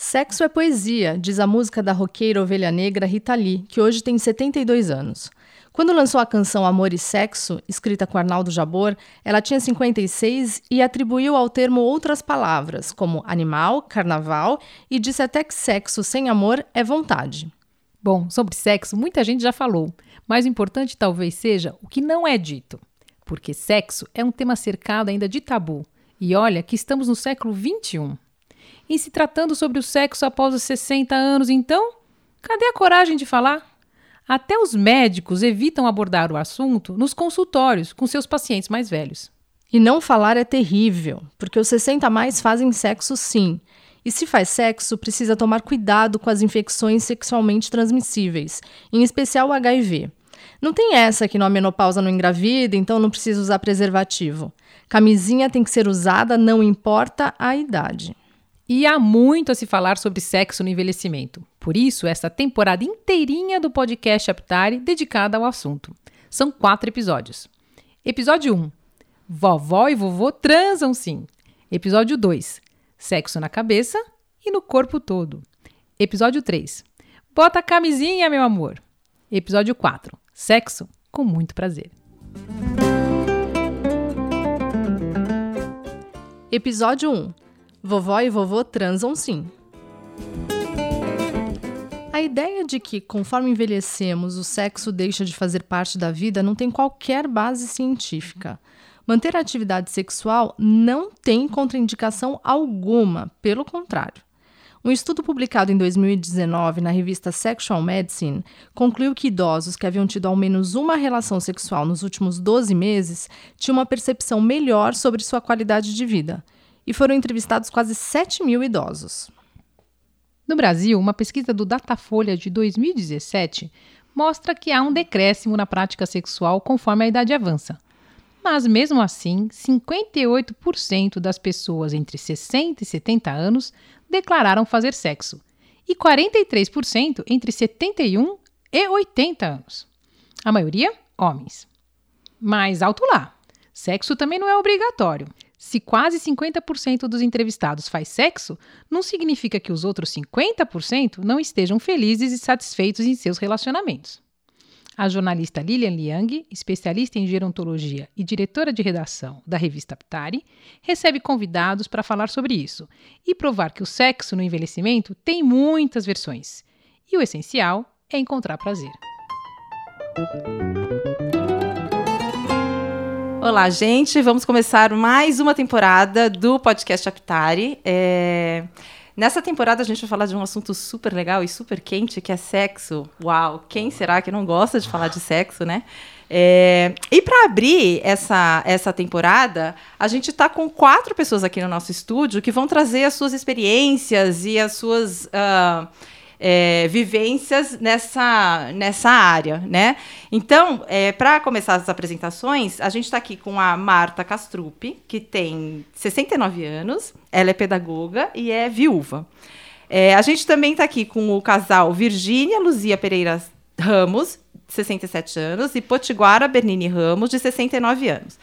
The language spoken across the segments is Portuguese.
Sexo é poesia, diz a música da roqueira ovelha negra Rita Lee, que hoje tem 72 anos. Quando lançou a canção Amor e Sexo, escrita com Arnaldo Jabor, ela tinha 56 e atribuiu ao termo outras palavras, como animal, carnaval, e disse até que sexo sem amor é vontade. Bom, sobre sexo, muita gente já falou, mas o importante talvez seja o que não é dito. Porque sexo é um tema cercado ainda de tabu. E olha que estamos no século XXI. E se tratando sobre o sexo após os 60 anos, então, cadê a coragem de falar? Até os médicos evitam abordar o assunto nos consultórios com seus pacientes mais velhos. E não falar é terrível, porque os 60 a mais fazem sexo sim. E se faz sexo, precisa tomar cuidado com as infecções sexualmente transmissíveis, em especial o HIV. Não tem essa que na menopausa não engravida, então não precisa usar preservativo. Camisinha tem que ser usada, não importa a idade. E há muito a se falar sobre sexo no envelhecimento. Por isso, essa temporada inteirinha do podcast Aptare dedicada ao assunto. São quatro episódios. Episódio 1. Vovó e vovô transam sim. Episódio 2. Sexo na cabeça e no corpo todo. Episódio 3. Bota a camisinha, meu amor. Episódio 4. Sexo com muito prazer. Episódio 1 Vovó e vovô transam sim. A ideia de que, conforme envelhecemos, o sexo deixa de fazer parte da vida não tem qualquer base científica. Manter a atividade sexual não tem contraindicação alguma, pelo contrário. Um estudo publicado em 2019 na revista Sexual Medicine concluiu que idosos que haviam tido ao menos uma relação sexual nos últimos 12 meses tinham uma percepção melhor sobre sua qualidade de vida e foram entrevistados quase 7 mil idosos. No Brasil, uma pesquisa do Datafolha de 2017 mostra que há um decréscimo na prática sexual conforme a idade avança. Mas, mesmo assim, 58% das pessoas entre 60 e 70 anos declararam fazer sexo, e 43% entre 71 e 80 anos. A maioria, homens. Mas alto lá! Sexo também não é obrigatório. Se quase 50% dos entrevistados faz sexo, não significa que os outros 50% não estejam felizes e satisfeitos em seus relacionamentos. A jornalista Lilian Liang, especialista em gerontologia e diretora de redação da revista Ptari, recebe convidados para falar sobre isso e provar que o sexo no envelhecimento tem muitas versões. E o essencial é encontrar prazer. Olá, gente. Vamos começar mais uma temporada do podcast Aptari. É... Nessa temporada a gente vai falar de um assunto super legal e super quente, que é sexo. Uau, quem será que não gosta de falar de sexo, né? É... E para abrir essa, essa temporada, a gente está com quatro pessoas aqui no nosso estúdio que vão trazer as suas experiências e as suas. Uh é, vivências nessa, nessa área, né? Então, é, para começar as apresentações, a gente está aqui com a Marta Castrup, que tem 69 anos, ela é pedagoga e é viúva. É, a gente também está aqui com o casal Virgínia Luzia Pereira Ramos, 67 anos, e Potiguara Bernini Ramos, de 69 anos.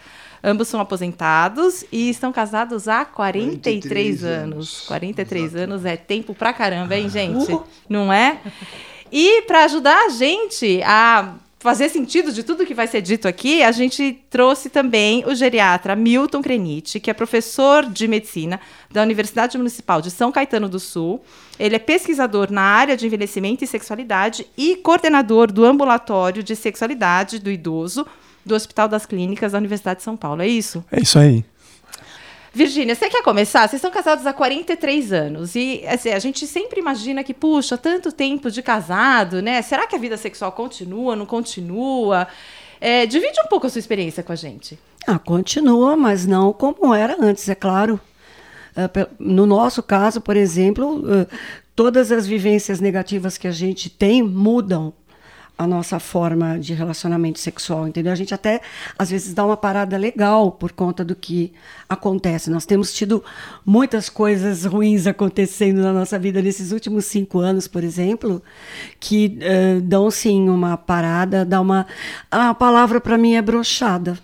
Ambos são aposentados e estão casados há 43, 43 anos. 43 Exato. anos é tempo pra caramba, hein, gente? Uh. Não é? E para ajudar a gente a fazer sentido de tudo que vai ser dito aqui, a gente trouxe também o geriatra Milton Crenite, que é professor de medicina da Universidade Municipal de São Caetano do Sul. Ele é pesquisador na área de envelhecimento e sexualidade e coordenador do ambulatório de sexualidade do idoso do Hospital das Clínicas da Universidade de São Paulo. É isso? É isso aí. Virgínia, você quer começar? Vocês são casados há 43 anos e assim, a gente sempre imagina que, puxa, tanto tempo de casado, né? Será que a vida sexual continua, não continua? É, divide um pouco a sua experiência com a gente. Ah, continua, mas não como era antes, é claro. É, no nosso caso, por exemplo, todas as vivências negativas que a gente tem mudam a nossa forma de relacionamento sexual, entendeu? A gente até às vezes dá uma parada legal por conta do que acontece. Nós temos tido muitas coisas ruins acontecendo na nossa vida nesses últimos cinco anos, por exemplo, que uh, dão sim uma parada, dá uma a palavra para mim é brochada.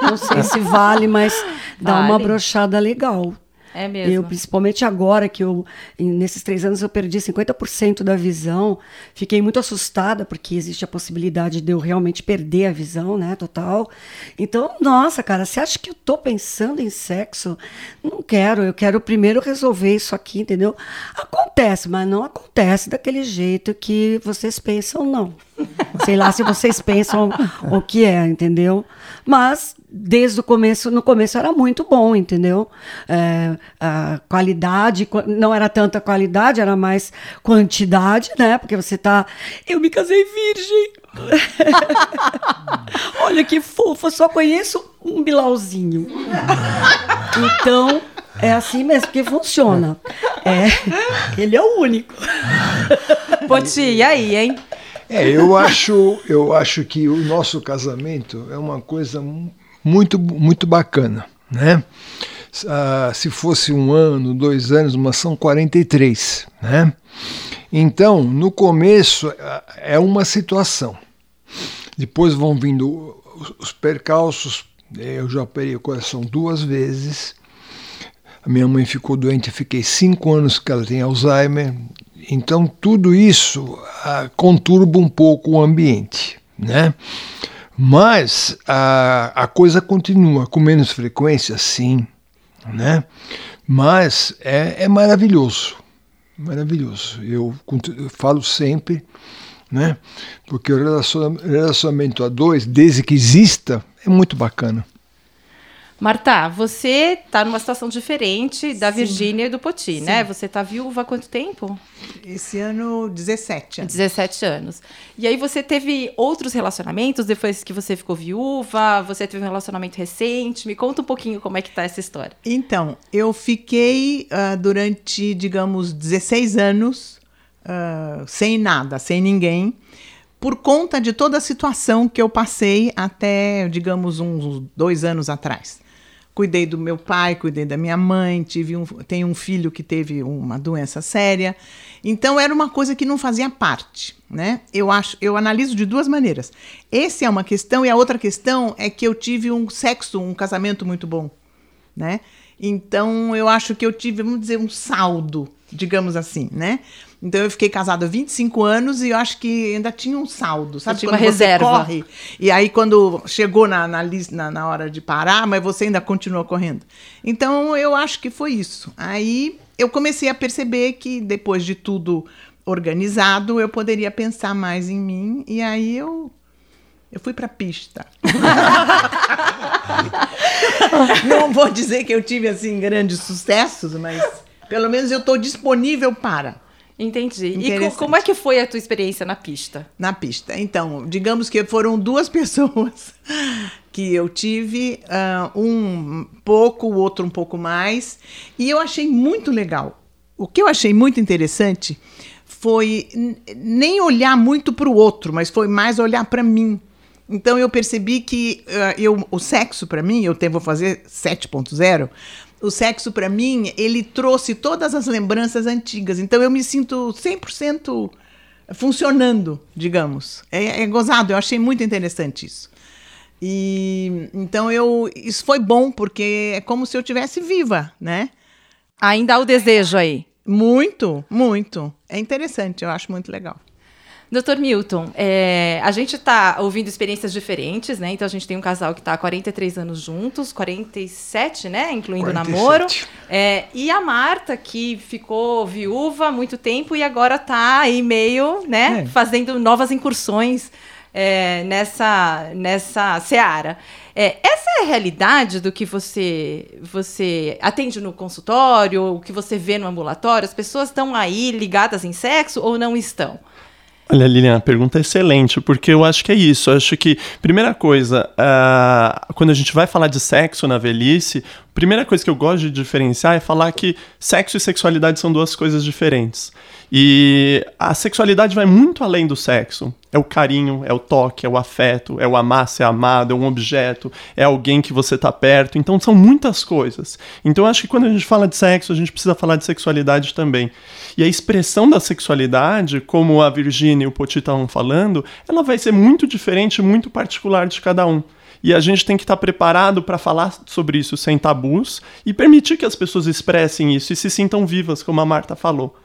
Não sei se vale, mas dá Vale. uma brochada legal. É mesmo. Eu, principalmente agora que eu, nesses três anos, eu perdi 50% da visão. Fiquei muito assustada, porque existe a possibilidade de eu realmente perder a visão, né, total. Então, nossa, cara, você acha que eu tô pensando em sexo? Não quero, eu quero primeiro resolver isso aqui, entendeu? Acontece, mas não acontece daquele jeito que vocês pensam, não. Sei lá se vocês pensam o que é, entendeu? Mas desde o começo, no começo era muito bom, entendeu? É, a qualidade, qua- não era tanta qualidade, era mais quantidade, né? Porque você tá. Eu me casei virgem. Olha que fofa, só conheço um bilauzinho. Então, é assim mesmo que funciona. É, ele é o único. Poti, e aí, hein? É, eu acho, eu acho que o nosso casamento é uma coisa mu- muito, muito bacana, né? Ah, se fosse um ano, dois anos, mas são 43, né? Então, no começo ah, é uma situação. Depois vão vindo os- os percalços. Eu já operei o coração duas vezes. A minha mãe ficou doente, eu fiquei cinco anos que ela tem Alzheimer. Então tudo isso ah, conturba um pouco o ambiente, né? Mas a, a coisa continua com menos frequência, sim, né? Mas é, é maravilhoso, maravilhoso. Eu, eu falo sempre, né? Porque o relaciona- relacionamento a dois, desde que exista, é muito bacana. Marta, você tá numa situação diferente da Virgínia e do Poti, né? Você tá viúva há quanto tempo? Esse ano, 17 anos. 17 anos. E aí você teve outros relacionamentos depois que você ficou viúva? Você teve um relacionamento recente? Me conta um pouquinho como é que tá essa história. Então, eu fiquei ah, durante, digamos, 16 anos ah, sem nada, sem ninguém, por conta de toda a situação que eu passei até, digamos, uns dois anos atrás. Cuidei do meu pai, cuidei da minha mãe, tive um, tenho um filho que teve uma doença séria. Então era uma coisa que não fazia parte, né? Eu acho, eu analiso de duas maneiras. Essa é uma questão e a outra questão é que eu tive um sexo, um casamento muito bom, né? Então eu acho que eu tive, vamos dizer, um saldo, digamos assim, né? Então eu fiquei casada há 25 anos e eu acho que ainda tinha um saldo, sabe? tinha uma reserva. corre e aí quando chegou na, na, na, na hora de parar, mas você ainda continua correndo. Então eu acho que foi isso. Aí eu comecei a perceber que depois de tudo organizado, eu poderia pensar mais em mim e aí eu eu fui pra pista. Não vou dizer que eu tive assim grandes sucessos, mas pelo menos eu estou disponível para Entendi. E como é que foi a tua experiência na pista? na pista. Então, digamos que foram duas pessoas que eu tive, ah, um pouco, o outro um pouco mais, e eu achei muito legal. O que eu achei muito interessante foi nem olhar muito para o outro, mas foi mais olhar para mim. Então eu percebi que ah, eu, o sexo para mim, eu te- vou fazer 7.0, o sexo para mim, ele trouxe todas as lembranças antigas. Então eu me sinto 100% funcionando, digamos. É, é gozado, eu achei muito interessante isso. E então eu isso foi bom porque é como se eu tivesse viva, né? Ainda há o desejo aí. Muito, muito. É interessante, eu acho muito legal. Doutor Milton, é, a gente está ouvindo experiências diferentes, né? Então a gente tem um casal que está há 43 anos juntos, 47, né? Incluindo o 47. namoro. É, e a Marta, que ficou viúva há muito tempo e agora está aí meio, né? É. Fazendo novas incursões é, nessa, nessa seara. É, essa é a realidade do que você, você atende no consultório, o que você vê no ambulatório? As pessoas estão aí ligadas em sexo ou não estão? Olha, Lilian, a pergunta é excelente, porque eu acho que é isso. Eu acho que, primeira coisa, uh, quando a gente vai falar de sexo na velhice, a primeira coisa que eu gosto de diferenciar é falar que sexo e sexualidade são duas coisas diferentes. E a sexualidade vai muito além do sexo. É o carinho, é o toque, é o afeto, é o amar ser amado, é um objeto, é alguém que você está perto. Então são muitas coisas. Então eu acho que quando a gente fala de sexo, a gente precisa falar de sexualidade também. E a expressão da sexualidade, como a Virginia e o Poti estavam falando, ela vai ser muito diferente, muito particular de cada um. E a gente tem que estar tá preparado para falar sobre isso sem tabus e permitir que as pessoas expressem isso e se sintam vivas, como a Marta falou.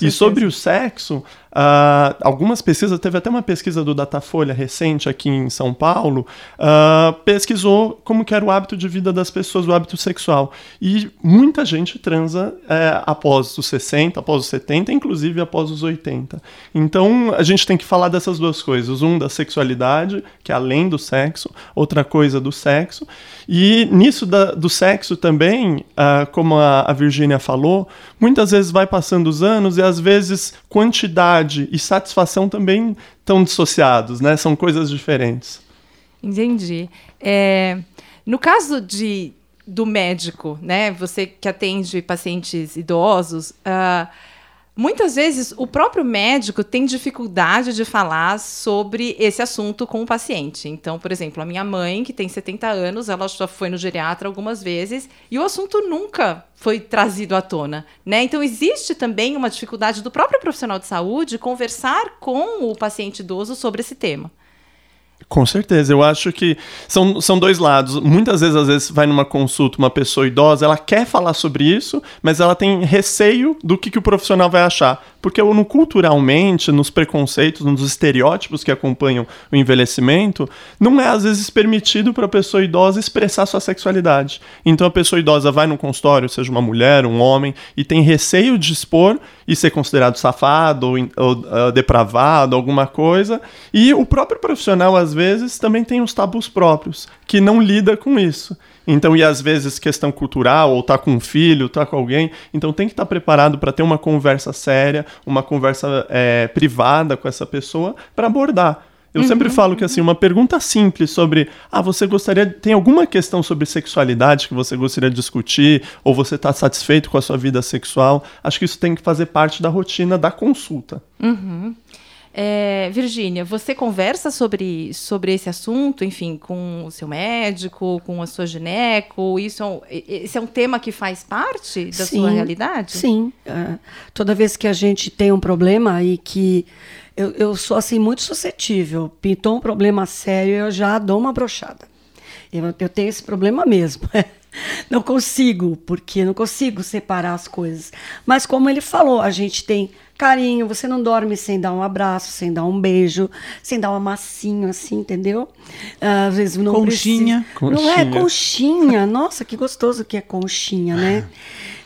E sobre o sexo, Uh, algumas pesquisas, teve até uma pesquisa do Datafolha recente aqui em São Paulo, uh, pesquisou como que era o hábito de vida das pessoas, o hábito sexual. E muita gente transa é, após os 60, após os 70, inclusive após os 80. Então a gente tem que falar dessas duas coisas. Um da sexualidade, que é além do sexo, outra coisa do sexo. E nisso da, do sexo também, uh, como a, a Virgínia falou, muitas vezes vai passando os anos e às vezes quantidade e satisfação também estão dissociados, né? São coisas diferentes. Entendi. É, no caso de, do médico, né? Você que atende pacientes idosos, uh, Muitas vezes o próprio médico tem dificuldade de falar sobre esse assunto com o paciente. Então, por exemplo, a minha mãe, que tem 70 anos, ela já foi no geriatra algumas vezes e o assunto nunca foi trazido à tona, né? Então existe também uma dificuldade do próprio profissional de saúde conversar com o paciente idoso sobre esse tema. Com certeza, eu acho que são, são dois lados. Muitas vezes, às vezes, vai numa consulta uma pessoa idosa, ela quer falar sobre isso, mas ela tem receio do que, que o profissional vai achar. Porque no culturalmente, nos preconceitos, nos estereótipos que acompanham o envelhecimento, não é às vezes permitido para a pessoa idosa expressar sua sexualidade. Então a pessoa idosa vai no consultório, seja uma mulher, um homem, e tem receio de expor e ser considerado safado ou, ou uh, depravado, alguma coisa. E o próprio profissional, às vezes, também tem os tabus próprios, que não lida com isso. Então, e às vezes questão cultural, ou tá com um filho, tá com alguém, então tem que estar tá preparado para ter uma conversa séria, uma conversa é, privada com essa pessoa para abordar. Eu uhum, sempre falo que assim, uma pergunta simples sobre, ah, você gostaria, tem alguma questão sobre sexualidade que você gostaria de discutir, ou você está satisfeito com a sua vida sexual? Acho que isso tem que fazer parte da rotina da consulta. Uhum. É, Virgínia, você conversa sobre, sobre esse assunto, enfim, com o seu médico, com a sua gineco? Isso é um, esse é um tema que faz parte da sim, sua realidade? Sim. Uh, toda vez que a gente tem um problema e que eu, eu sou assim muito suscetível, pintou um problema sério, eu já dou uma brochada. Eu, eu tenho esse problema mesmo. não consigo, porque não consigo separar as coisas. Mas como ele falou, a gente tem carinho, você não dorme sem dar um abraço, sem dar um beijo, sem dar um amassinho assim, entendeu? Às vezes não conchinha. Precisa... Não é conchinha. Nossa, que gostoso que é conchinha, né?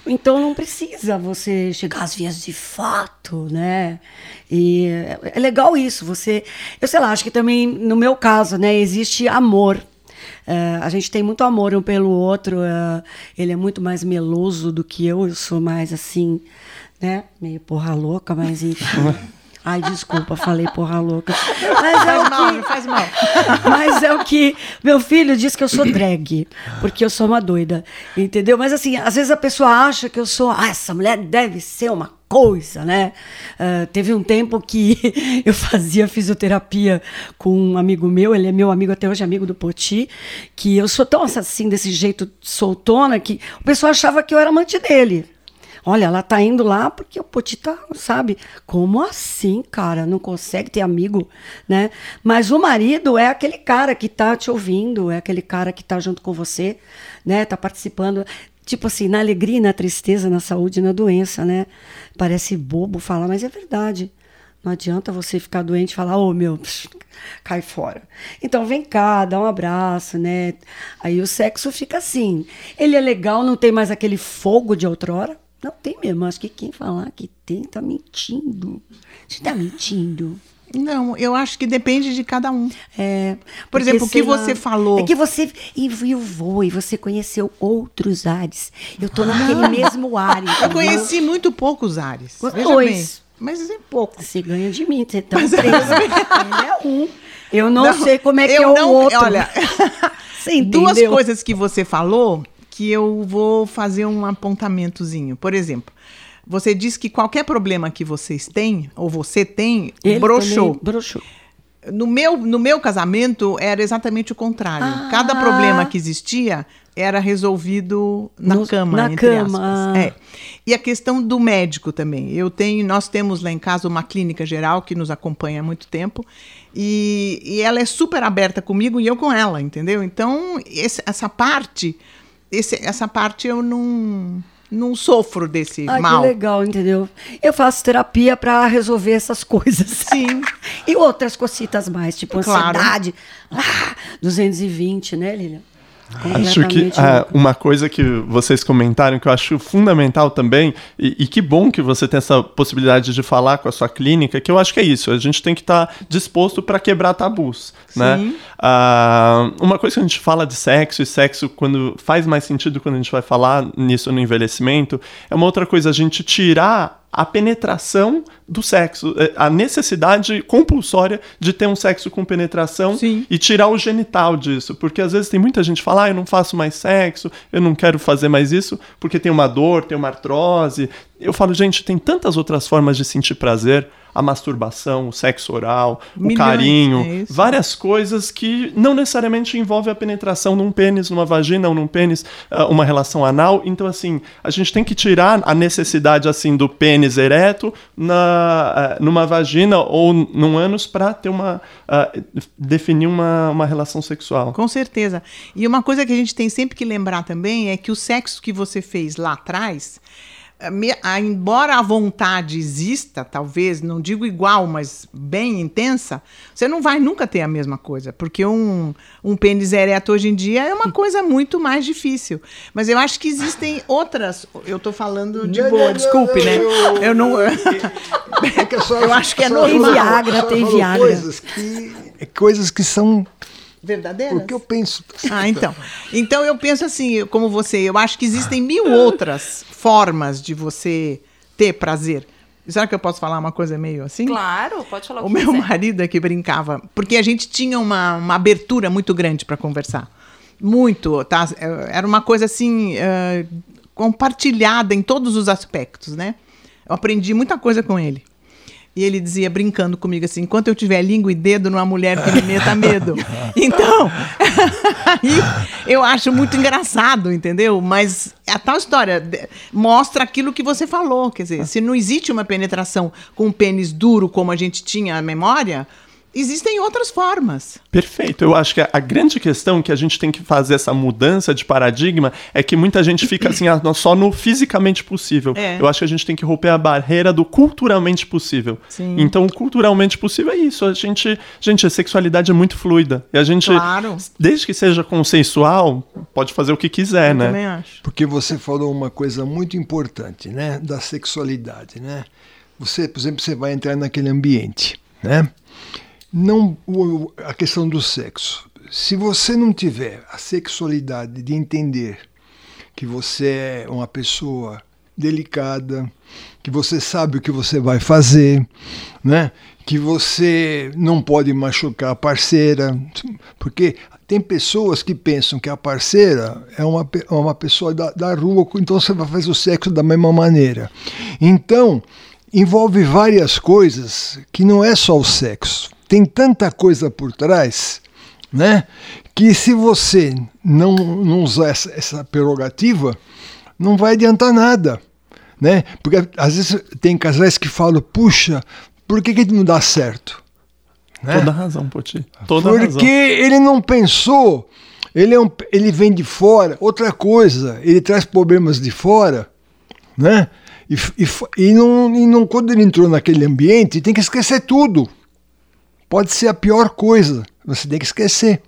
Então não precisa você chegar às vias de fato, né? E é legal isso, você, eu sei lá, acho que também no meu caso, né, existe amor. Uh, a gente tem muito amor um pelo outro. Uh, ele é muito mais meloso do que eu. Eu sou mais assim, né? Meio porra louca, mas enfim. Ai, desculpa, falei porra louca. Mas é faz mal, que, faz mal. Mas é o que. Meu filho diz que eu sou drag, porque eu sou uma doida. Entendeu? Mas assim, às vezes a pessoa acha que eu sou. Ah, essa mulher deve ser uma coisa, né? Uh, teve um tempo que eu fazia fisioterapia com um amigo meu, ele é meu amigo até hoje, amigo do Poti, que eu sou tão assim, desse jeito soltona, que o pessoal achava que eu era amante dele. Olha, ela tá indo lá porque o Poti tá, sabe? Como assim, cara? Não consegue ter amigo, né? Mas o marido é aquele cara que tá te ouvindo, é aquele cara que tá junto com você, né? Tá participando. Tipo assim, na alegria, na tristeza, na saúde, na doença, né? Parece bobo falar, mas é verdade. Não adianta você ficar doente e falar, ô oh, meu, psh, cai fora. Então vem cá, dá um abraço, né? Aí o sexo fica assim. Ele é legal, não tem mais aquele fogo de outrora, não tem mesmo. Acho que quem falar que tem está mentindo. Você está mentindo. Não, eu acho que depende de cada um. É, Por exemplo, o que lá, você falou. É que você eu vou e você conheceu outros ares. Eu estou naquele mesmo ar. Eu conheci muito poucos ares. Dois. Mas é pouco. Você ganha de mim, você tá preso. Ele é um. Eu não, sei como é que eu é não- o outro. Olha, duas coisas que você falou que eu vou fazer um apontamentozinho. Por exemplo, você disse que qualquer problema que vocês têm, ou você tem, Ele broxou. broxou. No meu, no meu casamento era exatamente o contrário. Ah. Cada problema que existia era resolvido na No- cama, na entre cama, aspas. ah. É. E a questão do médico também. Eu tenho, nós temos lá em casa uma clínica geral que nos acompanha há muito tempo. E, e ela é super aberta comigo e eu com ela, entendeu? Então, esse- essa parte, esse- essa parte eu não, não sofro desse Ai, mal. que legal, entendeu? Eu faço terapia para resolver essas coisas. Sim. e outras cositas mais, tipo Claro. ansiedade. Ah, 220, né, Lilian? Acho que ah, louca. uma coisa que vocês comentaram que eu acho fundamental também, e, e que bom que você tem essa possibilidade de falar com a sua clínica, que eu acho que é isso, a gente tem que estar disposto para quebrar tabus, né? Ah, uma coisa que a gente fala de sexo, e sexo quando faz mais sentido quando a gente vai falar nisso no envelhecimento, é uma outra coisa, a gente tirar a penetração do sexo, eh, a necessidade compulsória de ter um sexo com penetração Sim. e tirar o genital disso, porque às vezes tem muita gente que fala, ah, eu não faço mais sexo, eu não quero fazer mais isso, porque tem uma dor, tem uma artrose. Eu falo, gente, tem tantas outras formas de sentir prazer, a masturbação, o sexo oral, Milhões, o carinho, é várias coisas que não necessariamente envolvem a penetração num pênis, numa vagina ou num pênis, ah, uma relação anal. Então, assim, a gente tem que tirar a necessidade, assim, do pênis ereto na, ah, numa vagina ou num ânus para ter uma... ah, definir uma, uma relação sexual. Com certeza. E uma coisa que a gente tem sempre que lembrar também é que o sexo que você fez lá atrás, embora a vontade exista, talvez, não digo igual, mas bem intensa, você não vai nunca ter a mesma coisa, porque um, um pênis ereto hoje em dia é uma coisa muito mais difícil. Mas eu acho que existem outras. Eu tô falando de Não, boa, não, desculpe, não, né? eu- Eu não. É Eu acho que é Tem normal. falou- Viagra, tem Viagra. Coisas que, é coisas que são Verdadeiras? o que eu penso. Ah, então. Então eu penso assim, como você, eu acho que existem mil outras formas de você ter prazer. Será que eu posso falar uma coisa meio assim? Claro, pode falar o, O que meu quiser. marido é que brincava, porque a gente tinha uma, uma abertura muito grande para conversar. Muito, tá? Era uma coisa assim, eh, compartilhada em todos os aspectos, né? Eu aprendi muita coisa com ele. E ele dizia, brincando comigo assim, enquanto eu tiver língua e dedo numa mulher que me meta medo. Então, aí eu acho muito engraçado, entendeu? Mas a tal história mostra aquilo que você falou. Quer dizer, se não existe uma penetração com um pênis duro como a gente tinha a memória, existem outras formas. Perfeito. Eu acho que a, grande questão que a gente tem que fazer essa mudança de paradigma é que muita gente fica assim, ah, só no fisicamente possível. É. Eu acho que a gente tem que romper a barreira do culturalmente possível. Sim. Então, o culturalmente possível é isso. A gente, gente, a sexualidade é muito fluida. E a gente, Claro. desde que seja consensual, pode fazer o que quiser, eu né? também acho. Porque você falou uma coisa muito importante, né, da sexualidade, né? Você, por exemplo, você vai entrar naquele ambiente, né? Não a questão do sexo. Se você não tiver a sexualidade de entender que você é uma pessoa delicada, que você sabe o que você vai fazer, né? Que você não pode machucar a parceira, porque tem pessoas que pensam que a parceira é uma, é uma pessoa da, da rua, então você vai fazer o sexo da mesma maneira. Então, envolve várias coisas que não é só o sexo. Tem tanta coisa por trás, né? Que se você não, não usar essa, essa prerrogativa, não vai adiantar nada, né? Porque às vezes tem casais que falam, puxa, por que, que não dá certo? Né? Toda razão, Poti. Toda Porque razão. ele não pensou, ele, é um, ele vem de fora. Outra coisa, ele traz problemas de fora, né? E, e, e não, e não, quando ele entrou naquele ambiente, tem que esquecer tudo. Pode ser a pior coisa, você tem que esquecer.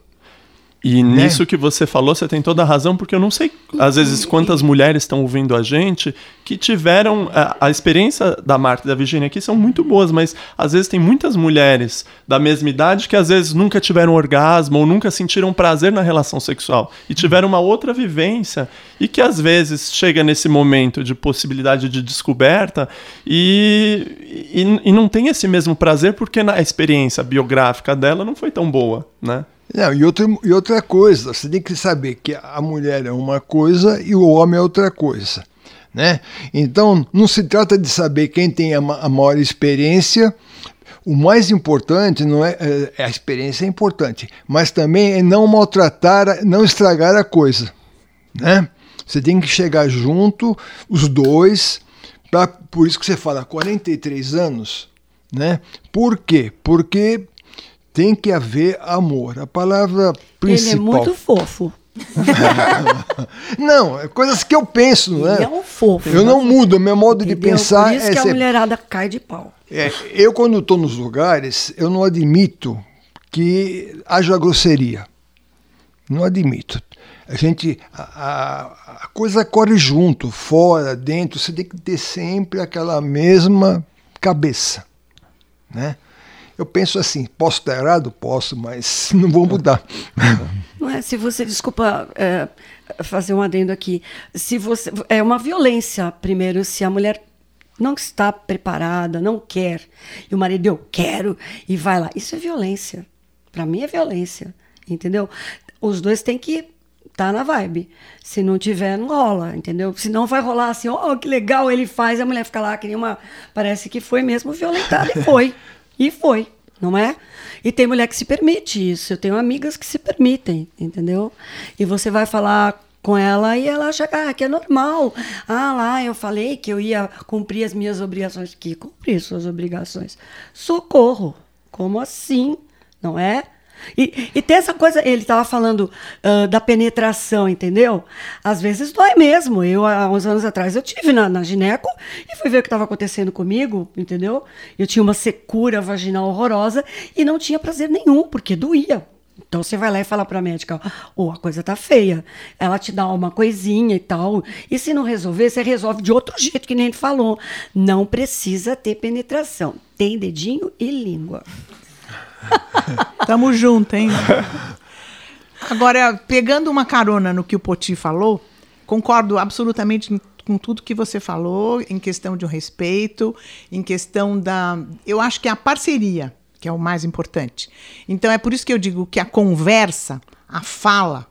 E nisso que você falou, você tem toda a razão, porque eu não sei, às vezes, quantas mulheres estão ouvindo a gente que tiveram. A, a experiência da Marta e da Virginia aqui são muito boas, mas às vezes tem muitas mulheres da mesma idade que às vezes nunca tiveram orgasmo ou nunca sentiram prazer na relação sexual e tiveram uma outra vivência e que às vezes chega nesse momento de possibilidade de descoberta e, e, e não tem esse mesmo prazer porque na experiência biográfica dela não foi tão boa, né? Não, e, outra, e outra coisa, você tem que saber que a mulher é uma coisa e o homem é outra coisa. Né? Então, não se trata de saber quem tem a, a maior experiência. O mais importante não é, é, a experiência é importante, mas também é não maltratar, não estragar a coisa, né? Você tem que chegar junto, os dois, pra, por isso que você fala 43 anos, né? Por quê? Porque tem que haver amor. A palavra principal. Ele é muito fofo. não, é coisas que eu penso, não é? Ele é um fofo. Eu não mudo, meu modo Entendeu? de pensar Por isso é que a mulherada cai de pau. É, eu quando estou nos lugares, eu não admito que haja grosseria. Não admito. A gente, a, a coisa corre junto, fora, dentro. Você tem que ter sempre aquela mesma cabeça, né? Eu penso assim, posso estar errado? Posso, mas não vou mudar. Não é, se você, desculpa é, fazer um adendo aqui, se você é uma violência primeiro se a mulher não está preparada, não quer, e o marido eu quero e vai lá, isso é violência. Para mim é violência, entendeu? Os dois têm que tá na vibe. Se não tiver, não rola, entendeu? Se não vai rolar assim, oh, que legal ele faz, a mulher fica lá que nem uma. Parece que foi mesmo violentada e foi. E foi, não é? E tem mulher que se permite isso. Eu tenho amigas que se permitem, entendeu? E você vai falar com ela e ela acha ah, que é normal. Ah, lá eu falei que eu ia cumprir as minhas obrigações. Que cumprir suas obrigações? Socorro. Como assim? Não é? E, e tem essa coisa, ele estava falando uh, da penetração, entendeu? Às vezes dói mesmo. Eu, há uns anos atrás, eu tive na, na gineco e fui ver o que estava acontecendo comigo, entendeu? Eu tinha uma secura vaginal horrorosa e não tinha prazer nenhum, porque doía. Então você vai lá e fala para a médica, ou oh, a coisa tá feia. Ela te dá uma coisinha e tal. E se não resolver, você resolve de outro jeito que nem ele falou. Não precisa ter penetração. Tem dedinho e língua. Tamo junto, hein? Agora, pegando uma carona no que o Poti falou, concordo absolutamente com tudo que você falou em questão de um respeito, em questão da. Eu acho que é a parceria que é o mais importante. Então é por isso que eu digo que a conversa, a fala,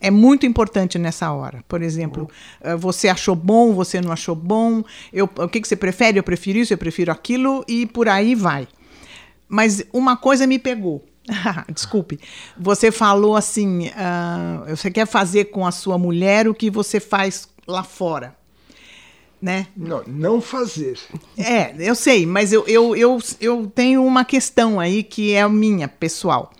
é muito importante nessa hora. Por exemplo, uhum. você achou bom, você não achou bom, eu, o que, que você prefere? Eu prefiro isso, eu prefiro aquilo, e por aí vai. Mas uma coisa me pegou. Desculpe. Você falou assim: uh, você quer fazer com a sua mulher o que você faz lá fora. Né? Não, não fazer. É, eu sei, mas eu, eu, eu, eu tenho uma questão aí que é minha, pessoal.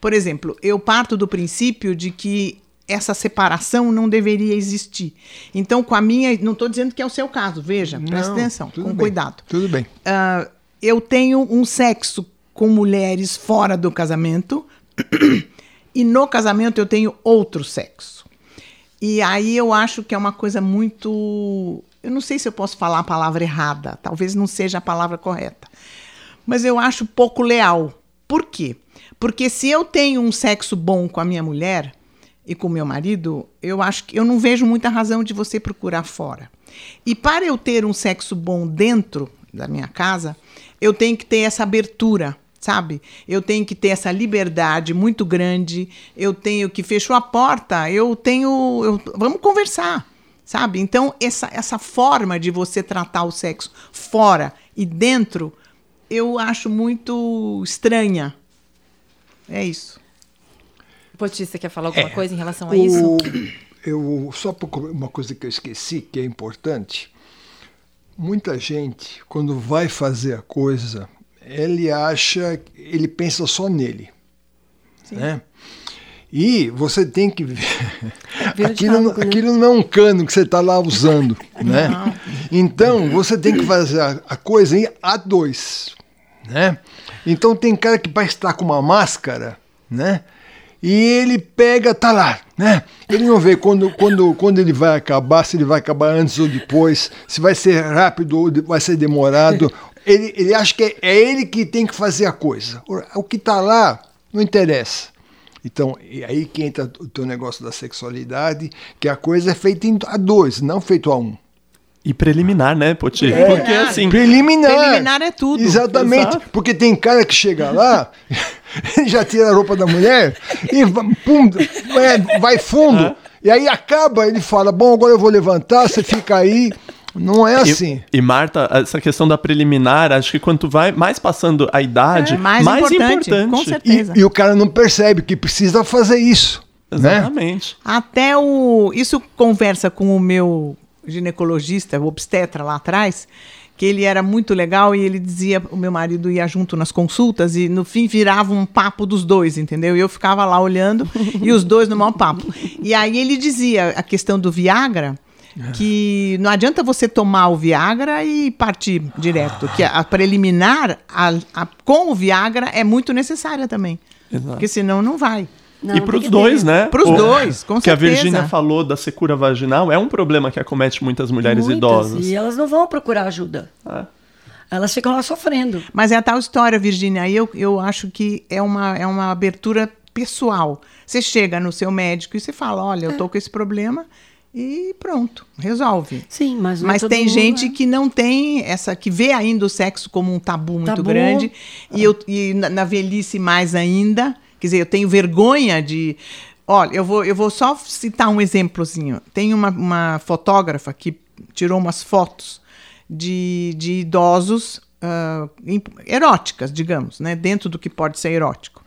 Por exemplo, eu parto do princípio de que essa separação não deveria existir. Então, com a minha. Não estou dizendo que é o seu caso, veja, presta atenção, com bem, cuidado. Tudo bem. Uh, eu tenho um sexo com mulheres fora do casamento e no casamento eu tenho outro sexo. E aí eu acho que é uma coisa muito. Eu não sei se eu posso falar a palavra errada, talvez não seja a palavra correta. Mas eu acho pouco leal. Por quê? Porque se eu tenho um sexo bom com a minha mulher e com meu marido, eu acho que eu não vejo muita razão de você procurar fora. E para eu ter um sexo bom dentro da minha casa, eu tenho que ter essa abertura sabe? Eu tenho que ter essa liberdade muito grande, eu tenho que fechou a porta, eu tenho, eu, vamos conversar, sabe? Então essa essa forma de você tratar o sexo fora e dentro, eu acho muito estranha. É isso. Poti, você quer falar alguma é, coisa em relação a isso? Eu só uma coisa que eu esqueci que é importante. Muita gente quando vai fazer a coisa ele acha, ele pensa só nele. Sim. Né? E você tem que ver. aquilo, né? aquilo não é um cano que você está lá usando. né? Então, você tem que fazer a, a coisa em A2. Né? Então, tem cara que vai estar com uma máscara, né? e ele pega, tá lá, né? Ele não vê quando, quando, quando ele vai acabar, se ele vai acabar antes ou depois, se vai ser rápido ou vai ser demorado. Ele, ele acha que é, é ele que tem que fazer a coisa. O que está lá não interessa. Então, é aí que entra o teu negócio da sexualidade, que a coisa é feita a dois, não feito a um. E preliminar, né, Poti? É, porque assim. Preliminar. Preliminar é tudo. Exatamente. Exato. Porque tem cara que chega lá, já tira a roupa da mulher e pum, vai, vai fundo. É. E aí acaba, ele fala: Bom, agora eu vou levantar, você fica aí. Não é assim. E, e, Marta, essa questão da preliminar, acho que quanto vai mais passando a idade, é, mais, mais importante, importante, Com certeza. E, e, o cara não percebe que precisa fazer isso. Né? Exatamente. Né? Até o. Isso conversa com o meu ginecologista, o obstetra lá atrás, que ele era muito legal e ele dizia, o meu marido ia junto nas consultas e no fim virava um papo dos dois, entendeu? E eu ficava lá olhando e os dois no maior papo. E aí ele dizia a questão do Viagra, que não adianta você tomar o Viagra e partir direto, que a preliminar a, a, com o Viagra é muito necessária também. Exato. Porque senão não vai. Não, e para os dois, né? Para os dois, com que certeza. Que a Virgínia falou da secura vaginal é um problema que acomete muitas mulheres muitas, idosas. E elas não vão procurar ajuda. É. Elas ficam lá sofrendo. Mas é a tal história, Virgínia. Aí eu, eu acho que é uma, é uma abertura pessoal. Você chega no seu médico e você fala: olha, eu tô com esse problema e pronto, resolve. Sim, mas mas tem mundo, gente é. que não tem essa que vê ainda o sexo como um tabu muito tabu. grande e, eu, e na, na velhice mais ainda Quer dizer, eu tenho vergonha de. Olha, eu vou, eu vou só citar um exemplozinho. Tem uma, uma fotógrafa que tirou umas fotos de, de idosos uh, eróticas, digamos, né? Dentro do que pode ser erótico.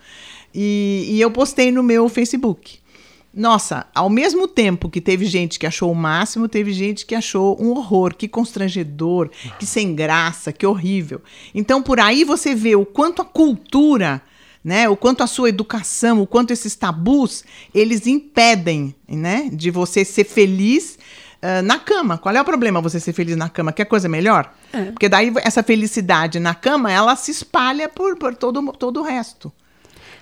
E, e eu postei no meu Facebook. Nossa, ao mesmo tempo que teve gente que achou o máximo, teve gente que achou um horror, que constrangedor, que sem graça, que horrível. Então, por aí você vê o quanto a cultura né? O quanto a sua educação, o quanto esses tabus, eles impedem, né, de você ser feliz uh, na cama. Qual é o problema você ser feliz na cama? Quer coisa melhor? É. Porque daí essa felicidade na cama, ela se espalha por, por todo, todo o resto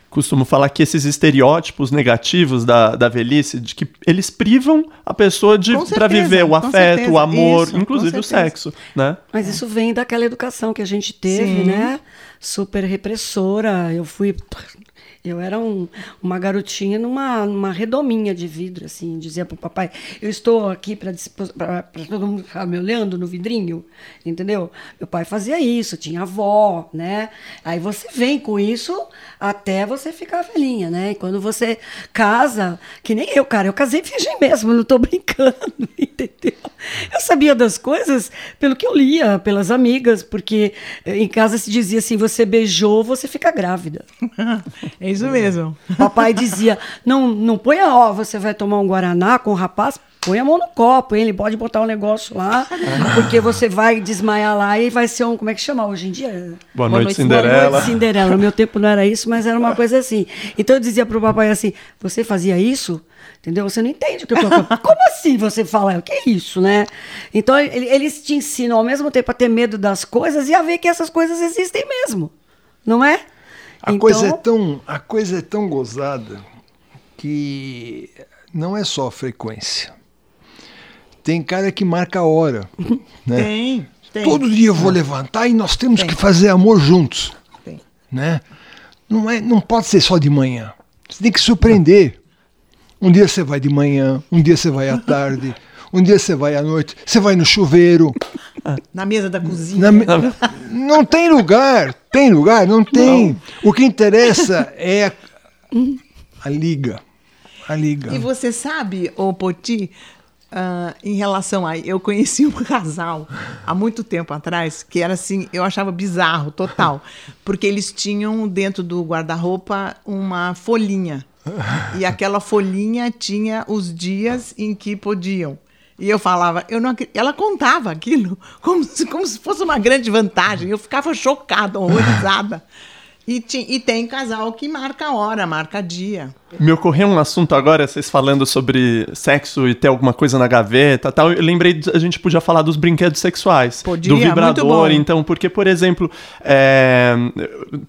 costumo falar que esses estereótipos negativos da, da velhice, de que eles privam a pessoa de para viver o afeto, o amor, isso, inclusive o sexo, né? Mas isso vem daquela educação que a gente teve, Sim. né? Super repressora. Eu fui eu era um, uma garotinha numa, numa redominha de vidro, assim, dizia para o papai: Eu estou aqui para todo mundo ficar me olhando no vidrinho, entendeu? Meu pai fazia isso, tinha avó, né? Aí você vem com isso até você ficar velhinha, né? E quando você casa, que nem eu, cara, eu casei virgem mesmo, não estou brincando, entendeu? Eu sabia das coisas pelo que eu lia, pelas amigas, porque em casa se dizia assim: você beijou, você fica grávida. É isso mesmo. Papai dizia: não, não põe a ó, você vai tomar um Guaraná com o rapaz, põe a mão no copo, hein? ele pode botar um negócio lá, porque você vai desmaiar lá e vai ser um. Como é que chama hoje em dia? Boa, Boa noite, noite, Cinderela. Boa noite, Cinderela. No meu tempo não era isso, mas era uma coisa assim. Então eu dizia pro papai assim: você fazia isso? Entendeu? Você não entende o que eu tô falando. Como assim você fala? O que é isso, né? Então eles te ensinam ao mesmo tempo a ter medo das coisas e a ver que essas coisas existem mesmo. Não é? A, então... coisa é tão, a coisa é tão gozada que não é só frequência. Tem cara que marca a hora. né? Tem, tem. Todo dia eu vou levantar e nós temos tem. que fazer amor juntos. Tem. Né? Não, é, não pode ser só de manhã. Você tem que surpreender. Um dia você vai de manhã, um dia você vai à tarde, um dia você vai à noite, você vai no chuveiro. Na mesa da cozinha. Na, não tem lugar. Tem lugar? Não tem. Não. O que interessa é a, a, liga. A liga. E você sabe, ô Poti, uh, em relação a. Eu conheci um casal há muito tempo atrás que era assim, eu achava bizarro, total. Porque eles tinham dentro do guarda-roupa uma folhinha. E aquela folhinha tinha os dias em que podiam. E eu falava, eu não ela contava aquilo como se, como se fosse uma grande vantagem. Eu ficava chocada, horrorizada. E, ti, e tem casal que marca hora, marca dia. Me ocorreu um assunto agora, vocês falando sobre sexo e ter alguma coisa na gaveta tal. Eu lembrei, de- a gente podia falar dos brinquedos sexuais. Podia, do vibrador. Então, porque, por exemplo, é,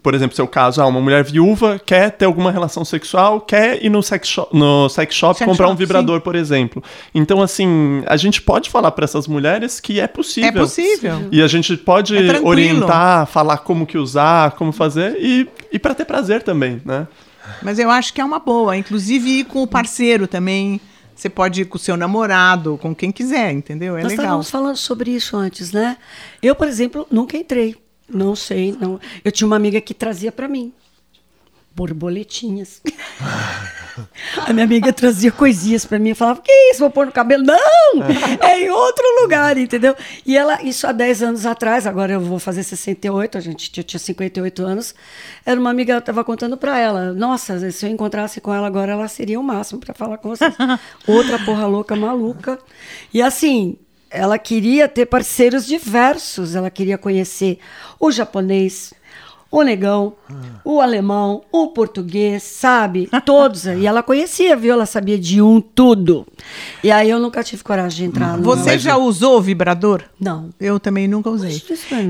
por exemplo, seu caso, ah, uma mulher viúva quer ter alguma relação sexual, quer ir no sex shop, no sex shop Sex comprar um shop, vibrador, por exemplo. Então, assim, a gente pode falar para essas mulheres que é possível. É possível. E a gente pode É orientar, falar como que usar, como fazer e, e para ter prazer também, né? Mas eu acho que é uma boa. Inclusive ir com o parceiro também. Você pode ir com o seu namorado, com quem quiser, entendeu? É Nós legal. estávamos falando sobre isso antes, né? Eu, por exemplo, nunca entrei. Não sei, não. Eu tinha uma amiga que trazia para mim borboletinhas. A minha amiga trazia coisinhas para mim, eu falava: "Que isso? Vou pôr no cabelo?" Não! É em outro lugar, entendeu? E ela, isso há 10 anos atrás, agora eu vou fazer 68, a gente eu tinha 58 anos. Era uma amiga, eu estava contando para ela: "Nossa, se eu encontrasse com ela agora, ela seria o máximo para falar com vocês." Outra porra louca maluca. E assim, ela queria ter parceiros diversos, ela queria conhecer o japonês, o negão, o alemão, o português, sabe? Todos. E ela conhecia, viu? Ela sabia de um tudo. E aí eu nunca tive coragem de entrar no. Você já usou o vibrador? Não. Eu também nunca usei.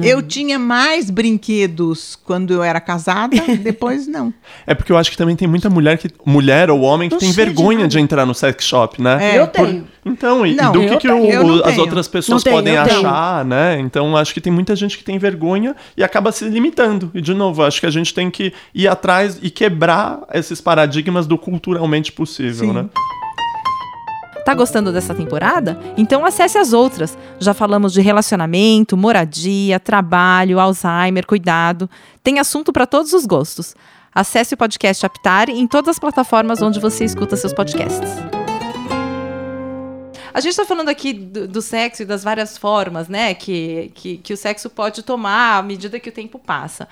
É. Eu tinha mais brinquedos quando eu era casada, depois não. É porque eu acho que também tem muita mulher que mulher ou homem que Não tem de vergonha nada. de, entrar no sex shop, né? É, eu Por- tenho. Então, e, e Não, do eu que, que o- não as outras pessoas tenho, podem eu tenho. achar, né? Então, acho que tem muita gente que tem vergonha e acaba se limitando. E, de novo, acho que a gente tem que ir atrás e quebrar esses paradigmas do culturalmente possível, Sim. né? Tá gostando dessa temporada? Então acesse as outras. Já falamos de relacionamento, moradia, trabalho, Alzheimer, cuidado. Tem assunto para todos os gostos. Acesse o podcast Aptare em todas as plataformas onde você escuta seus podcasts. A gente está falando aqui do, do sexo e das várias formas, né, que, que, que o sexo pode tomar à medida que o tempo passa.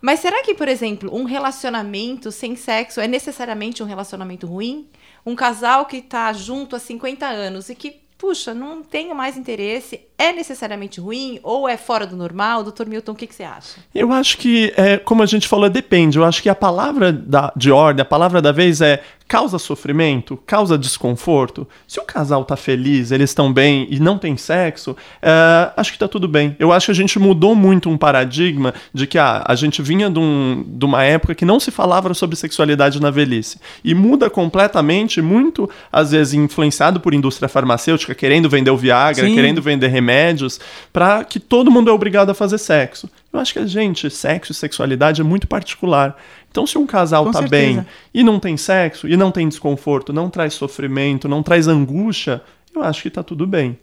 Mas será que, por exemplo, um relacionamento sem sexo é necessariamente um relacionamento ruim? Um casal que está junto há 50 anos e que, puxa, não tenho mais interesse, é necessariamente ruim ou é fora do normal? Doutor Milton, o que, que você acha? Eu acho que, é, como a gente falou, depende. Eu acho que a palavra da- de ordem, a palavra da vez é causa sofrimento, causa desconforto. Se o casal tá feliz, eles estão bem e não tem sexo, é, acho que tá tudo bem. Eu acho que a gente mudou muito um paradigma de que ah, a gente vinha de, um- de uma época que não se falava sobre sexualidade na velhice. E muda completamente, muito, às vezes, influenciado por indústria farmacêutica, querendo vender o Viagra, Sim. querendo vender remédios, para que todo mundo é obrigado a fazer sexo. Eu acho que a gente, sexo e sexualidade é muito particular. Então, se um casal Com tá certeza. bem e não tem sexo, e não tem desconforto, não traz sofrimento, não traz angústia, eu acho que tá tudo bem.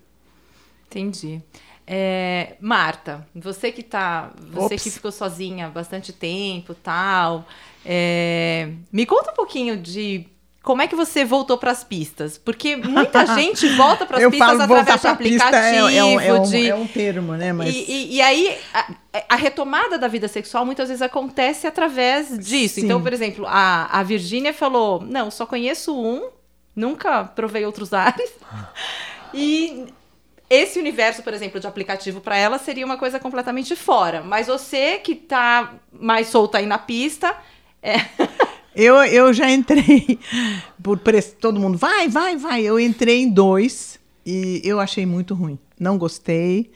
Entendi. É, Marta, você que tá, você Ops. que ficou sozinha há bastante tempo, tal, é, me conta um pouquinho de como é que você voltou para as pistas, porque muita gente volta para as pistas falo através de pra pista aplicativo, é, é um, é, um, de é um termo, né? Mas e, e- e aí, a, a retomada da vida sexual muitas vezes acontece através disso. Sim. Então, por exemplo, a, a Virgínia falou: Não, só conheço um, nunca provei outros ares. E esse universo, por exemplo, de aplicativo para ela seria uma coisa completamente fora. Mas você que tá mais solta aí na pista. Eu, eu já entrei por press... todo mundo vai, vai, vai. Eu entrei em dois e eu achei muito ruim. Não gostei.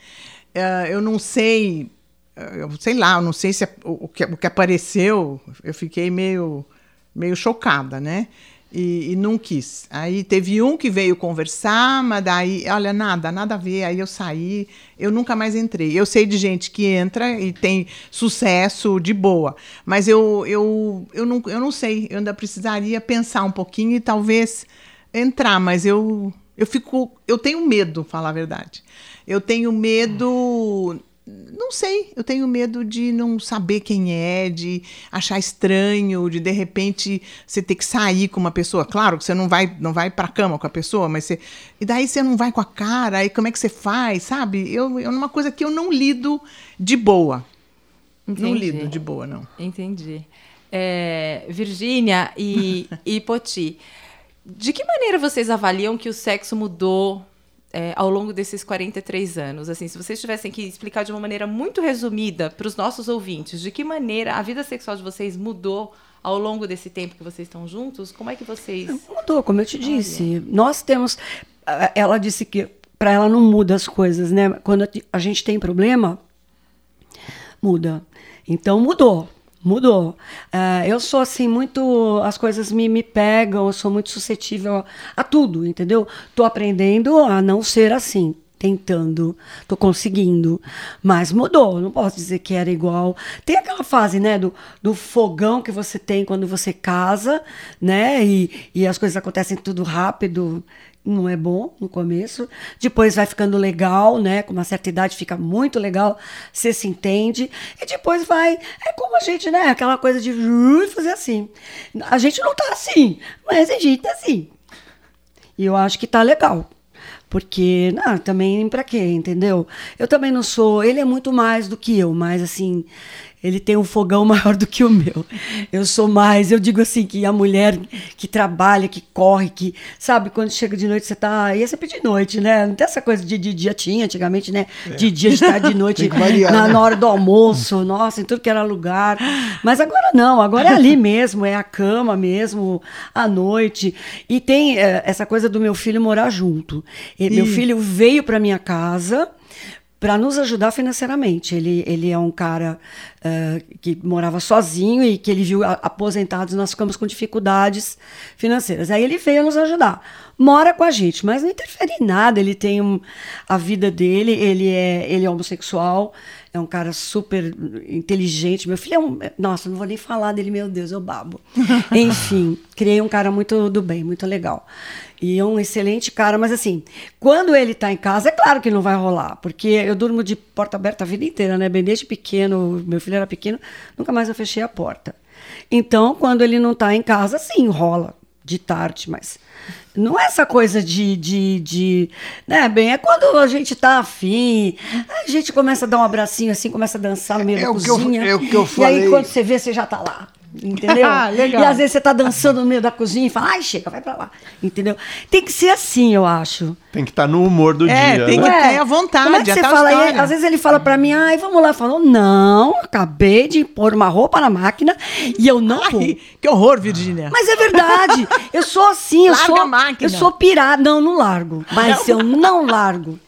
Eh, eu não sei, eh, eu sei lá, eu não sei se é- o, o que, o que apareceu. Eu fiquei meio, meio chocada, né? E, e não quis. Aí teve um que veio conversar, mas daí, olha, nada, nada a ver. Aí eu saí, eu nunca mais entrei. Eu sei de gente que entra e tem sucesso de boa, mas eu, eu, eu, não, eu não sei. Eu ainda precisaria pensar um pouquinho e talvez entrar, mas eu, eu fico. Eu tenho medo, falar a verdade. Eu tenho medo. Não sei, eu tenho medo de não saber quem é, de achar estranho, de de repente você ter que sair com uma pessoa. Claro que você não vai, não vai para cama com a pessoa, mas você. E daí você não vai com a cara, aí como é que você faz, sabe? Eu, é uma coisa que eu não lido de boa. Não Entendi. lido de boa, não. Entendi. É, Virgínia e, e Poti, de que maneira vocês avaliam que o sexo mudou é, ao longo desses 43 anos? Assim, se vocês tivessem que explicar de uma maneira muito resumida para os nossos ouvintes, de que maneira a vida sexual de vocês mudou ao longo desse tempo que vocês estão juntos, como é que vocês. Mudou, como eu te disse. Nós temos. Ela disse que para ela não muda as coisas, né? Quando a gente tem problema, muda. Então mudou. Mudou. Ah, eu sou assim, muito. As coisas me, me pegam, eu sou muito suscetível a, a tudo, entendeu? Tô aprendendo a não ser assim. Tentando, tô conseguindo, mas mudou. Não posso dizer que era igual. Tem aquela fase, né, do, do fogão que você tem quando você casa, né, e, e as coisas acontecem tudo rápido não é bom no começo. Depois vai ficando legal, né? Com uma certa idade fica muito legal, você se entende. E depois vai. É como a gente, né? Aquela coisa de fazer assim. A gente não tá assim, mas a gente tá assim. E eu acho que tá legal. Porque, não, também pra quê, entendeu? Eu também não sou. Ele é muito mais do que eu, mas assim. Ele tem um fogão maior do que o meu. Eu sou mais, eu digo assim, que a mulher que trabalha, que corre, que, sabe, quando chega de noite, você tá. E é sempre de noite, né? Não tem essa coisa de, de dia, tinha antigamente, né? De dia, de tarde, de noite, variar, na, né? na hora do almoço, nossa, em tudo que era lugar. Mas agora não, agora é ali mesmo, é a cama mesmo, à noite. E tem eh, essa coisa do meu filho morar junto. E Meu filho veio para minha casa para nos ajudar financeiramente. Ele, ele é um cara eh, que morava sozinho e que ele viu aposentados, nós ficamos com dificuldades financeiras. Aí ele veio nos ajudar. Mora com a gente, mas não interfere em nada. Ele tem um- a vida dele, ele é, ele é homossexual, é um cara super inteligente. Meu filho é um. Nossa, não vou nem falar dele, meu Deus, eu babo. Enfim, criei um cara muito do bem, muito legal. E é um excelente cara, mas assim, quando ele tá em casa, é claro que não vai rolar, porque eu durmo de porta aberta a vida inteira, né? Bem desde pequeno, meu filho era pequeno, nunca mais eu fechei a porta. Então, quando ele não tá em casa, sim, rola de tarde, mas não é essa coisa de, de, de né, bem, é quando a gente tá afim, a gente começa a dar um abracinho assim, começa a dançar no meio É da que eu- cozinha. é o que eu E falei. aí, quando você vê, você já tá lá. Entendeu? Ah, legal. E às vezes você tá dançando no meio da cozinha e fala, ai, chega, vai pra lá. Entendeu? Tem que ser assim, eu acho. Tem que estar no humor do É, dia. tem né? que- ter à vontade, Como é que é você fala? E aí, às vezes ele fala pra mim, ai, vamos lá. Eu falo, não, acabei de pôr uma roupa na máquina e eu não vou. Ai, que horror, Virgínia. Mas é verdade. Eu sou assim, eu Larga sou. a máquina. Eu sou pirada. Não, não largo. Mas eu não largo.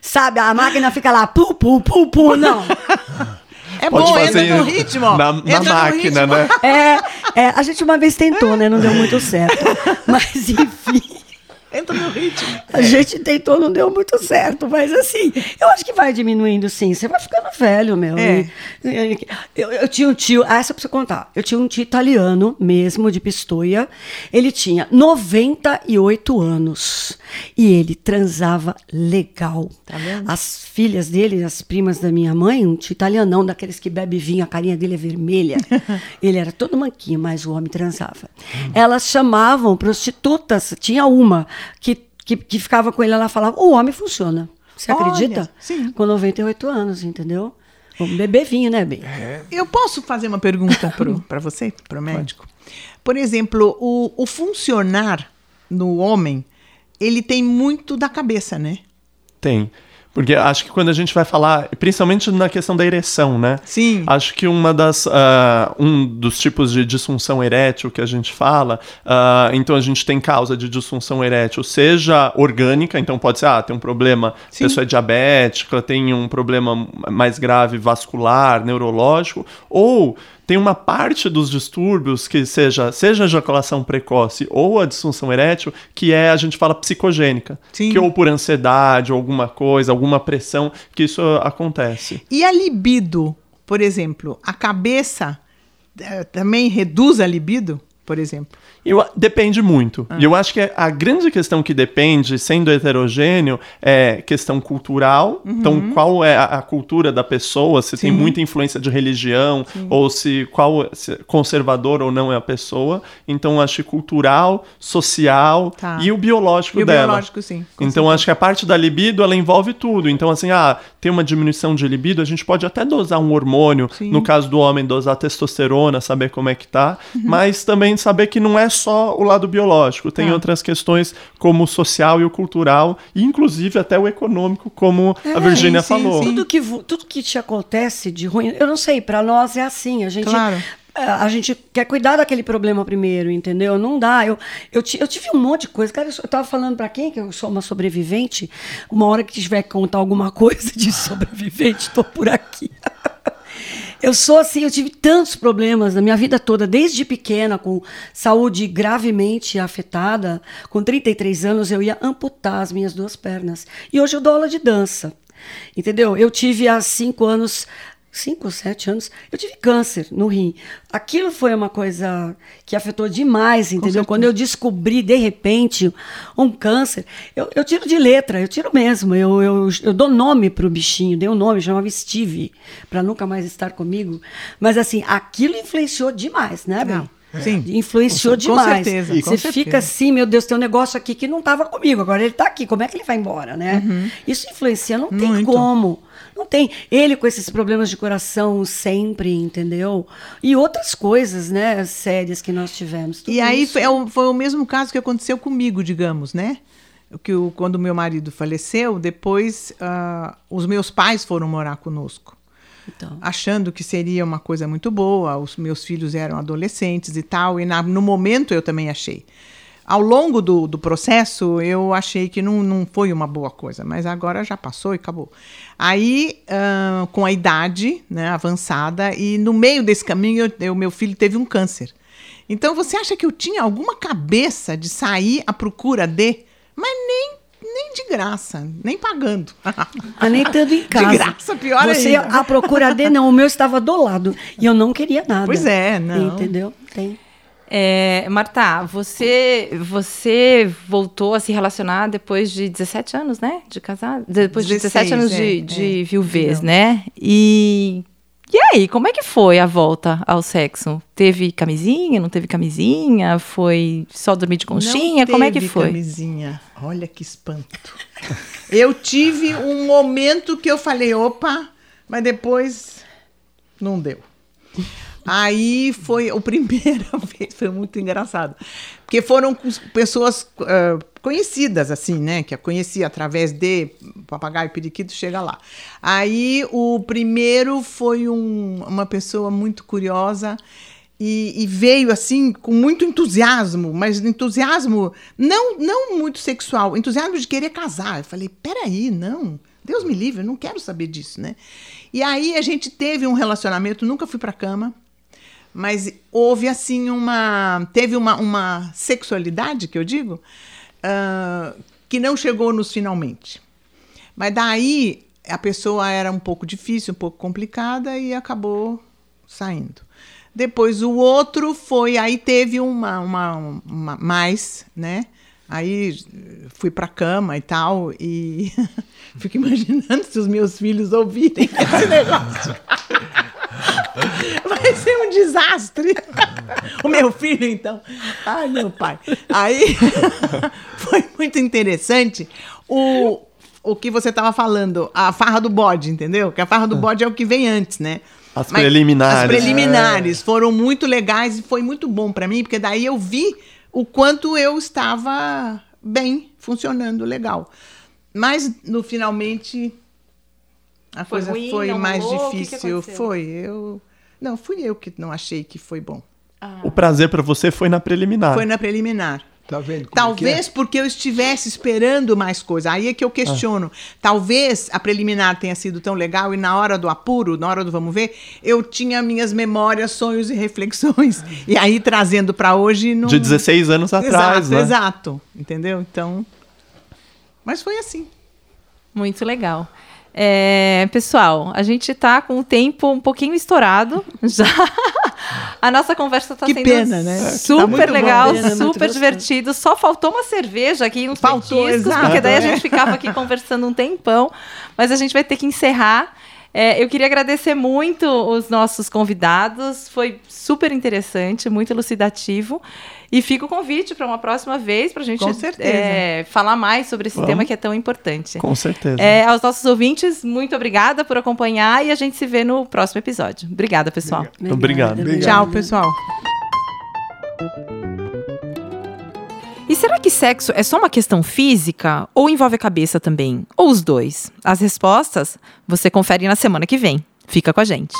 Sabe, a máquina fica lá, pu, pu, pu, pu. Não. É Pode bom, fazer entra no ritmo. na, na máquina, ritmo. né? É, é, a gente uma vez tentou, né? Não deu muito certo. Mas, enfim. Entra no ritmo. A gente tentou, não deu muito certo, mas assim, eu acho que vai diminuindo sim. Você vai ficando velho, meu. É. Eu, eu tinha um tio, ah, essa eu preciso contar. Eu tinha um tio italiano, mesmo, de Pistoia. Ele tinha 98 anos e ele transava legal. Tá vendo? As filhas dele, as primas da minha mãe, um tio italianão, daqueles que bebe vinho, a carinha dele é vermelha. ele era todo manquinho, mas o homem transava. Elas chamavam prostitutas, tinha uma que, que, que ficava com ele, ela falava, o homem funciona. Você Olha, acredita? sim. Com 98 anos, entendeu? Vamos beber vinho, né, Bem? Eu posso fazer uma pergunta para você, para o médico? Por exemplo, o, o funcionar no homem, ele tem muito da cabeça, né? Tem. Porque acho que quando a gente vai falar, principalmente na questão da ereção, né? Sim. Acho que uma das, ah, um dos tipos de disfunção erétil que a gente fala, ah, então a gente tem causa de disfunção erétil, seja orgânica, então pode ser, ah, tem um problema, a pessoa é diabética, tem um problema mais grave vascular, neurológico, ou tem uma parte dos distúrbios que seja, seja a ejaculação precoce ou a disfunção erétil, que é, a gente fala, psicogênica. Sim. Que ou por ansiedade, ou alguma coisa, alguma pressão, que isso acontece. E a libido, por exemplo, a cabeça eh, também reduz a libido, por exemplo? Eu, depende muito. Ah. E eu acho que a grande questão que depende, sendo heterogêneo, é questão cultural. Então, qual é a, a cultura da pessoa? Se tem Uhum. Sim. muita influência de religião, ou se qual se é conservador ou não é a pessoa. Então, acho que cultural, social Tá. e o biológico E o dela. biológico, sim. Então, acho que a parte da libido, ela envolve tudo. Então, assim, ah, tem uma diminuição de libido, a gente pode até dosar um hormônio. Sim. No caso do homem, dosar testosterona, saber como é que tá. Uhum. Mas também saber que não é só o lado biológico. Tem Tá. outras questões, como o social e o cultural, e inclusive até o econômico, como a Virgínia É, sim, falou. sim. Tudo que, tudo que te acontece de ruim, eu não sei, para nós é assim. A gente, Claro. a gente quer cuidar daquele problema primeiro, entendeu? Não dá. Eu, eu, eu tive um monte de coisa. Cara, eu tava falando para quem que eu sou uma sobrevivente. Uma hora que tiver que contar alguma coisa de sobrevivente, tô por aqui. Eu sou assim, eu tive tantos problemas na minha vida toda, desde pequena, com saúde gravemente afetada. Com 33 anos, eu ia amputar as minhas duas pernas. E hoje eu dou aula de dança. Entendeu? Eu tive há cinco anos cinco ou sete anos, eu tive câncer no rim. Aquilo foi uma coisa que afetou demais, entendeu? Quando eu descobri, de repente, um câncer, eu, eu tiro de letra, eu tiro mesmo. Eu, eu, eu dou nome para o bichinho, dei um nome, chamava Steve, para nunca mais estar comigo. Mas, assim, aquilo influenciou demais, né, Bem? Sim. Influenciou Com demais. certeza, Você com fica certeza. assim, meu Deus, tem um negócio aqui que não estava comigo, agora ele está aqui, como é que ele vai embora, né? Isso influencia, não tem Uhum. Muito. como. Não tem. Ele com esses problemas de coração sempre, entendeu? E outras coisas, né, sérias que nós tivemos. Tudo E aí isso. foi, é o- foi o mesmo caso que aconteceu comigo, digamos, né? Que o, quando meu marido faleceu, depois ah, os meus pais foram morar conosco. Então. achando que seria uma coisa muito boa. Os meus filhos eram adolescentes e tal, e na- no momento eu também achei. Ao longo do, do processo, eu achei que não, não foi uma boa coisa, mas agora já passou e acabou. Aí, ah, com a idade né, avançada, e no meio desse caminho, o meu filho teve um câncer. Então, você acha que eu tinha alguma cabeça de sair à procura de. Mas nem, nem de graça, nem pagando. Mas nem estando em casa. graça, pior Você, ainda. a procura de não, o meu estava do lado. E eu não queria nada. Pois é, não. Entendeu? Tem. É, Marta, você, você voltou a se relacionar depois de 17 anos, né? De casar? Depois de 17 anos 16, de, é, de é. viuvez, Não. né? E, e aí, como é que foi a volta ao sexo? Teve camisinha, não teve camisinha? Foi só dormir de conchinha? Não como é que teve foi? Camisinha. Olha que espanto. Eu tive um momento que eu falei, opa, mas depois não deu. Aí foi a primeira vez, foi muito engraçado. Porque foram pessoas ah, conhecidas, assim, né? Que eu conhecia através de papagaio periquito, chega lá. Aí o primeiro foi um- uma pessoa muito curiosa e, e veio assim com muito entusiasmo, mas entusiasmo não, não muito sexual, entusiasmo de querer casar. Eu falei, peraí, não, Deus me livre, eu não quero saber disso, né? E aí a gente teve um relacionamento, nunca fui pra cama, mas houve assim uma. Teve uma, uma sexualidade, que eu digo, ah, que não chegou nos finalmente. Mas daí a pessoa era um pouco difícil, um pouco complicada e acabou saindo. Depois o outro foi, aí teve uma, uma, uma mais, né? Aí fui pra cama e tal, e fico imaginando se os meus filhos ouvirem esse negócio. Vai ser um desastre. o meu filho, então. Ai, meu pai. Aí foi muito interessante o, o que você estava falando, a farra do bode, entendeu? Que a farra do bode é o que vem antes, né? As preliminares. As preliminares foram muito legais e foi muito bom para mim, porque daí eu vi o quanto eu estava bem, funcionando legal. Mas no finalmente a Foi coisa ruim, foi mais rolou? O que que difícil. foi eu não fui eu que não achei que foi bom. O prazer pra você foi na preliminar. Foi na preliminar. Tá vendo? como Talvez que porque eu estivesse esperando mais coisa. Aí é que eu questiono. Talvez a preliminar tenha sido tão legal e na hora do apuro, na hora do vamos ver, eu tinha minhas memórias, sonhos e reflexões. E aí trazendo para hoje não De 16 anos atrás, exato, né? Exato, entendeu? Então, mas foi assim. Muito legal. É, pessoal, a gente tá com o tempo um pouquinho estourado já. A nossa conversa tá Que sendo pena, né? Tá super bom. legal, Pena, muito super divertido. Só faltou uma cerveja aqui, uns Faltou, petiscos, exato, porque daí a é. gente ficava aqui conversando um tempão. Mas a gente vai ter que encerrar. É, eu queria agradecer muito os nossos convidados. Foi super interessante, muito elucidativo. E fica o convite para uma próxima vez para a gente é, falar mais sobre esse Vamos. tema que é tão importante. Com certeza. É, aos nossos ouvintes, muito obrigada por acompanhar e a gente se vê no próximo episódio. Obrigada, pessoal. Obrigado. Obrigado. Tchau, pessoal. Será que sexo é só uma questão física ou envolve a cabeça também? Ou os dois? As respostas você confere na semana que vem. Fica com a gente.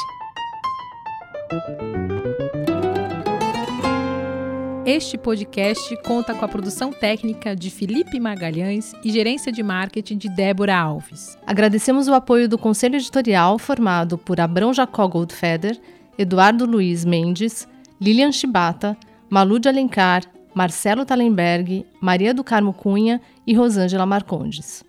Este podcast conta com a produção técnica de Felipe Magalhães e gerência de marketing de Débora Alves. Agradecemos o apoio do conselho editorial formado por Abrão Jacó Goldfeder, Eduardo Luiz Mendes, Lilian Chibata, Malu de Alencar, Marcelo Talenberg, Maria do Carmo Cunha e Rosângela Marcondes.